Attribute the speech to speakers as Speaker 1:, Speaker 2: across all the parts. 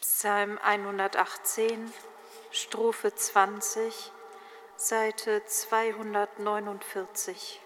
Speaker 1: Psalm 118, Strophe 20, Seite 249.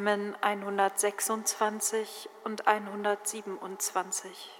Speaker 1: Psalmen 126 und 127.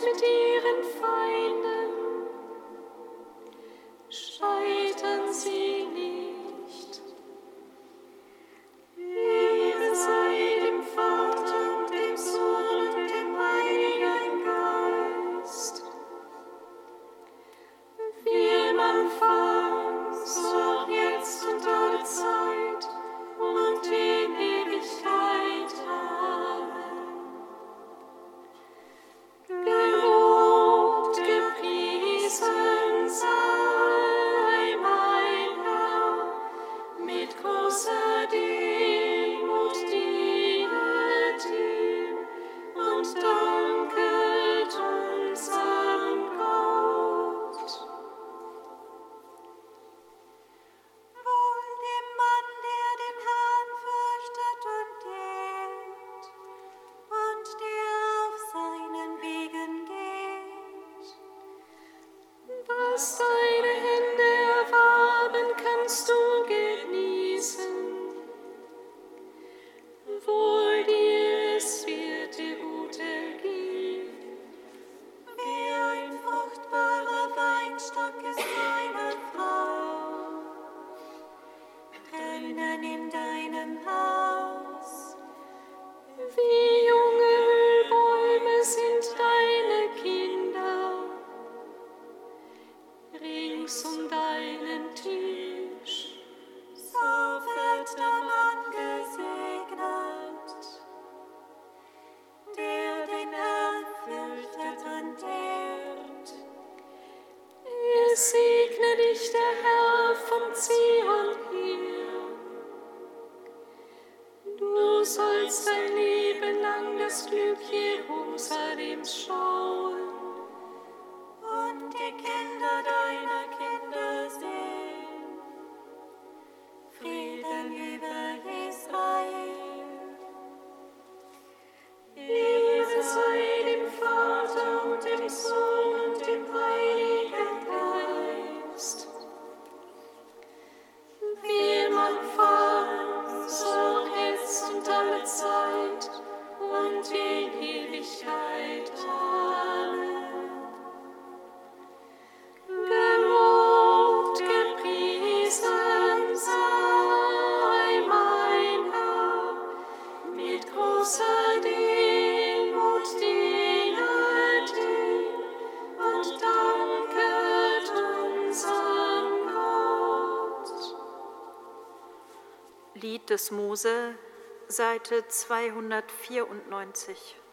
Speaker 2: mit
Speaker 3: ihren Feinden. segne dich der Herr von Zion her. Du sollst dein Leben lang das Glück Jerusalems schauen
Speaker 1: und
Speaker 4: erkennen, des Mose, Seite 294.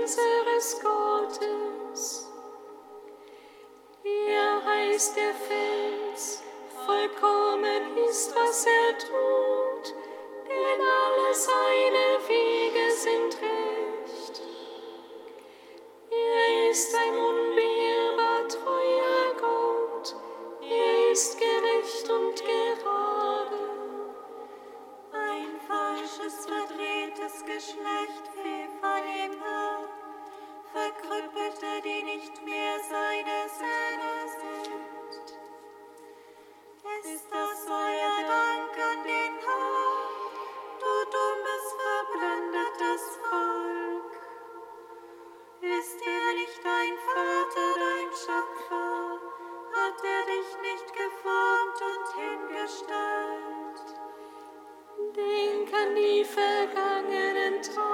Speaker 3: Unseres Gottes. Er heißt der Fels, vollkommen ist, was er tut, denn alle seine Wege sind recht. Er ist ein unbeirrbar, treuer Gott, er ist gerecht und gerade.
Speaker 1: Ein falsches, verdrehtes Geschlecht fehlt verkrüppelte, die nicht mehr seine Söhne sind. Ist das euer Dank an den Herrn, du dummes, verblendetes Volk? Ist er nicht dein Vater, dein Schöpfer? Hat er dich nicht geformt und hingestellt?
Speaker 3: Denk an die vergangenen
Speaker 1: Träume.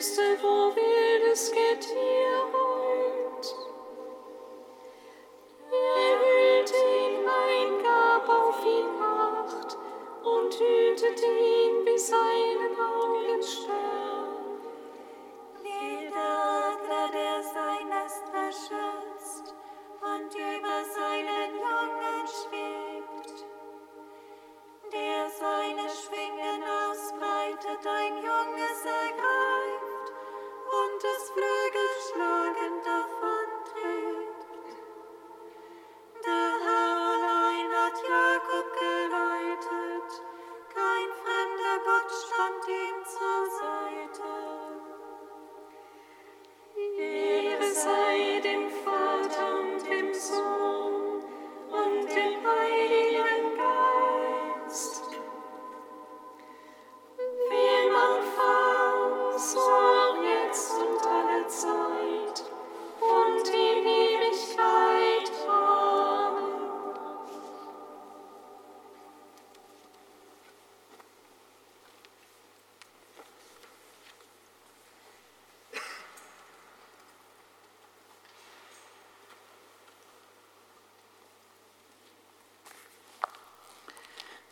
Speaker 1: Christus, wo wir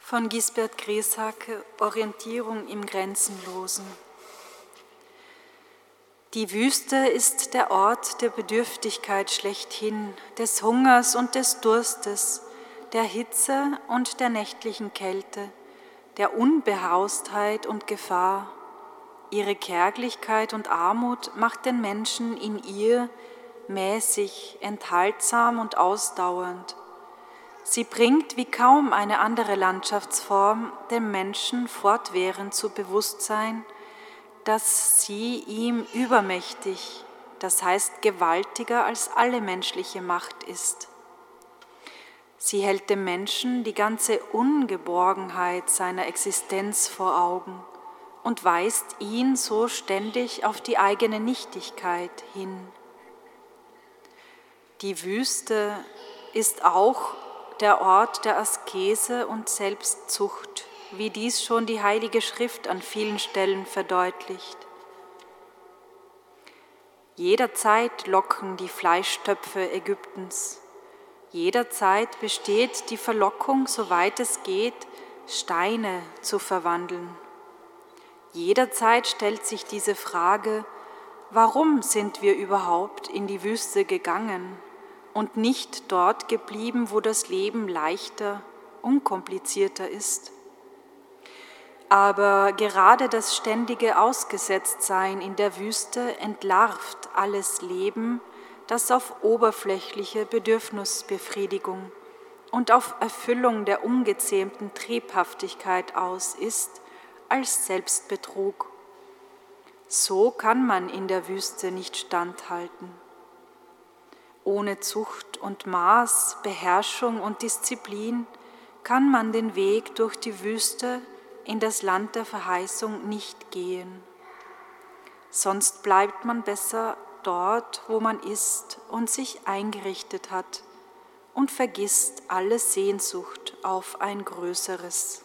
Speaker 4: Von Gisbert Grieshacke Orientierung im Grenzenlosen. Die Wüste ist der Ort der Bedürftigkeit schlechthin, des Hungers und des Durstes, der Hitze und der nächtlichen Kälte, der Unbehaustheit und Gefahr. Ihre Kärglichkeit und Armut macht den Menschen in ihr mäßig, enthaltsam und ausdauernd. Sie bringt wie kaum eine andere Landschaftsform dem Menschen fortwährend zu Bewusstsein, dass sie ihm übermächtig, das heißt gewaltiger als alle menschliche Macht ist. Sie hält dem Menschen die ganze Ungeborgenheit seiner Existenz vor Augen und weist ihn so ständig auf die eigene Nichtigkeit hin. Die Wüste ist auch der Ort der Askese und Selbstzucht, wie dies schon die Heilige Schrift an vielen Stellen verdeutlicht. Jederzeit locken die Fleischtöpfe Ägyptens. Jederzeit besteht die Verlockung, soweit es geht, Steine zu verwandeln. Jederzeit stellt sich diese Frage, warum sind wir überhaupt in die Wüste gegangen? Und nicht dort geblieben, wo das Leben leichter, unkomplizierter ist. Aber gerade das ständige Ausgesetztsein in der Wüste entlarvt alles Leben, das auf oberflächliche Bedürfnisbefriedigung und auf Erfüllung der ungezähmten Triebhaftigkeit aus ist, als Selbstbetrug. So kann man in der Wüste nicht standhalten. Ohne Zucht und Maß, Beherrschung und Disziplin kann man den Weg durch die Wüste in das Land der Verheißung nicht gehen. Sonst bleibt man besser dort, wo man ist und sich eingerichtet hat und vergisst alle Sehnsucht auf ein Größeres.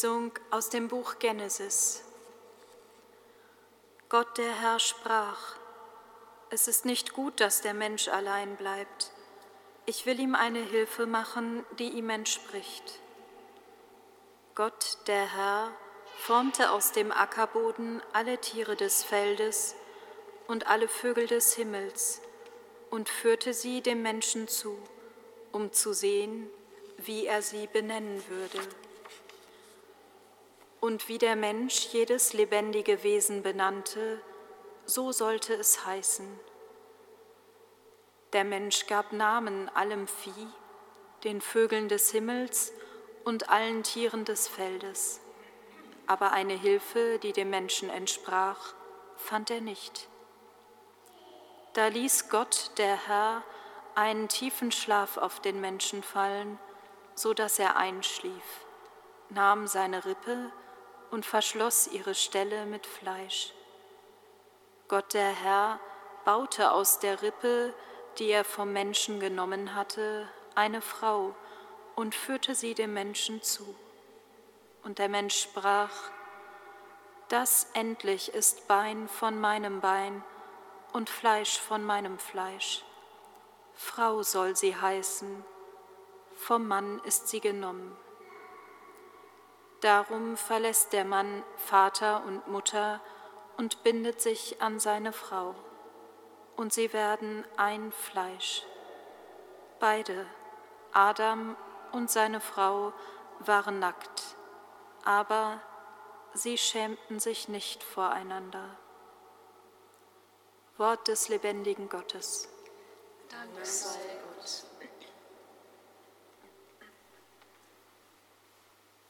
Speaker 4: Lesung aus dem Buch Genesis. Gott der Herr sprach, es ist nicht gut, dass der Mensch allein bleibt. Ich will ihm eine Hilfe machen, die ihm entspricht. Gott der Herr formte aus dem Ackerboden alle Tiere des Feldes und alle Vögel des Himmels und führte sie dem Menschen zu, um zu sehen, wie er sie benennen würde. Und wie der Mensch jedes lebendige Wesen benannte, so sollte es heißen. Der Mensch gab Namen allem Vieh, den Vögeln des Himmels und allen Tieren des Feldes. Aber eine Hilfe, die dem Menschen entsprach, fand er nicht. Da ließ Gott, der Herr, einen tiefen Schlaf auf den Menschen fallen, so dass er einschlief, nahm seine Rippe und verschloss ihre Stelle mit Fleisch. Gott der Herr baute aus der Rippe die er vom Menschen genommen hatte, eine Frau und führte sie dem Menschen zu. Und der Mensch sprach, das endlich ist Bein von meinem Bein und Fleisch von meinem Fleisch. Frau soll sie heißen, vom Mann ist sie genommen. Darum verlässt der Mann Vater und Mutter und bindet sich an seine Frau, und sie werden ein Fleisch. Beide, Adam und seine Frau, waren nackt, aber sie schämten sich nicht voreinander. Wort des lebendigen Gottes.
Speaker 1: Dank sei Gott.
Speaker 5: Erhöre uns, o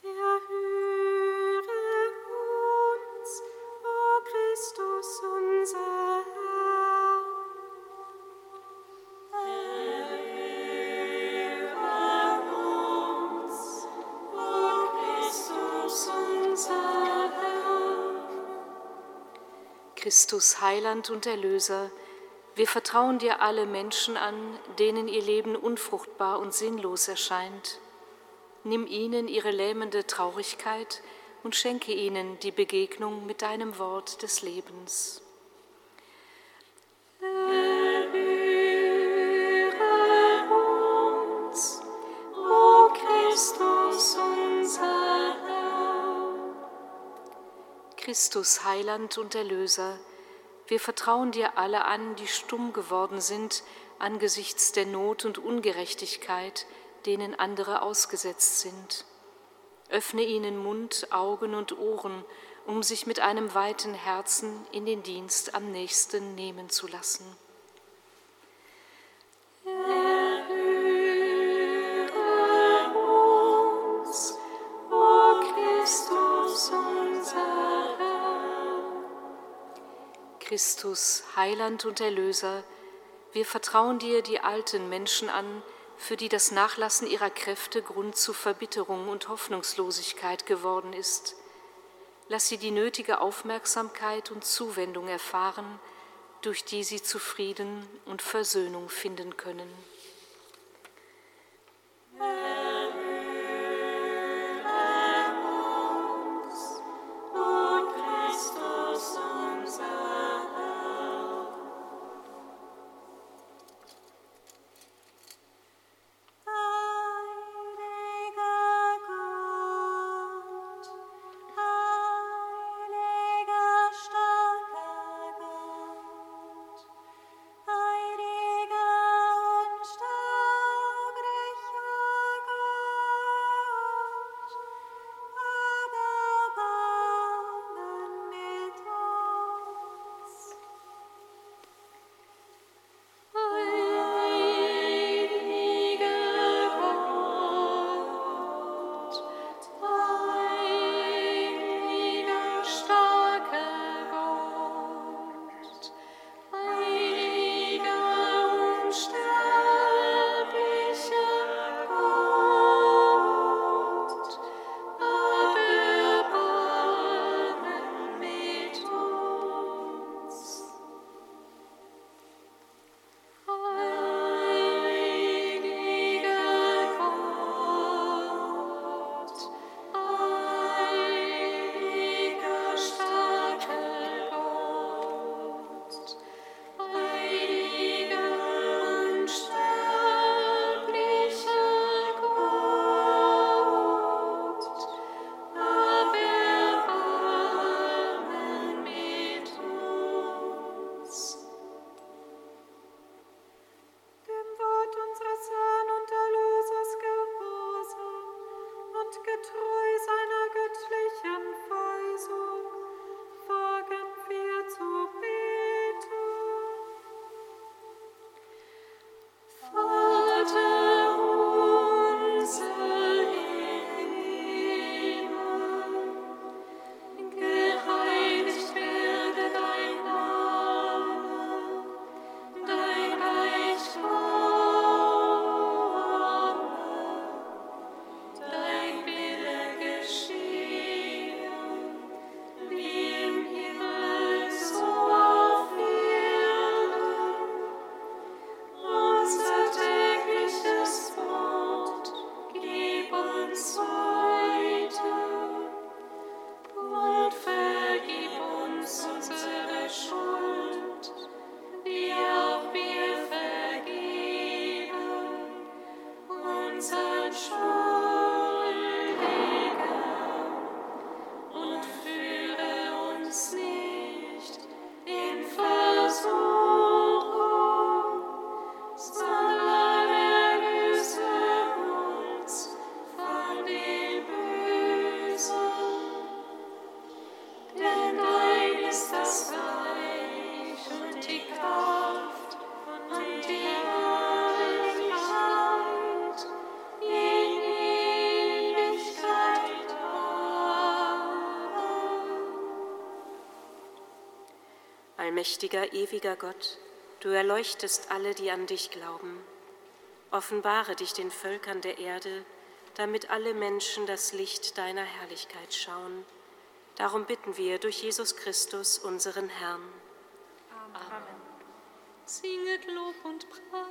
Speaker 5: Christus
Speaker 3: Heiland und Erlöser, wir vertrauen dir alle Menschen an, denen ihr Leben unfruchtbar und sinnlos erscheint. Nimm ihnen ihre lähmende Traurigkeit und schenke ihnen die Begegnung mit deinem Wort des Lebens.
Speaker 1: uns, o Christus unser Herr.
Speaker 3: Christus, Heiland und Erlöser, wir vertrauen dir alle an, die stumm geworden sind angesichts der Not und Ungerechtigkeit, denen andere ausgesetzt sind. Öffne ihnen Mund, Augen und Ohren, um sich mit einem weiten Herzen in den Dienst am nächsten nehmen zu lassen.
Speaker 1: Christus,
Speaker 3: Heiland und Erlöser, wir vertrauen dir die alten Menschen an, für die das Nachlassen ihrer Kräfte Grund zu Verbitterung und Hoffnungslosigkeit geworden ist. Lass sie die nötige Aufmerksamkeit und Zuwendung erfahren, durch die sie zu Frieden und Versöhnung finden können.
Speaker 1: O
Speaker 6: Allmächtiger, ewiger Gott, du erleuchtest alle, die an dich glauben. Offenbare dich den Völkern der Erde, damit alle Menschen das Licht deiner Herrlichkeit schauen. Darum bitten wir durch Jesus Christus, unseren Herrn.
Speaker 3: Amen. Singet Lob und Preis.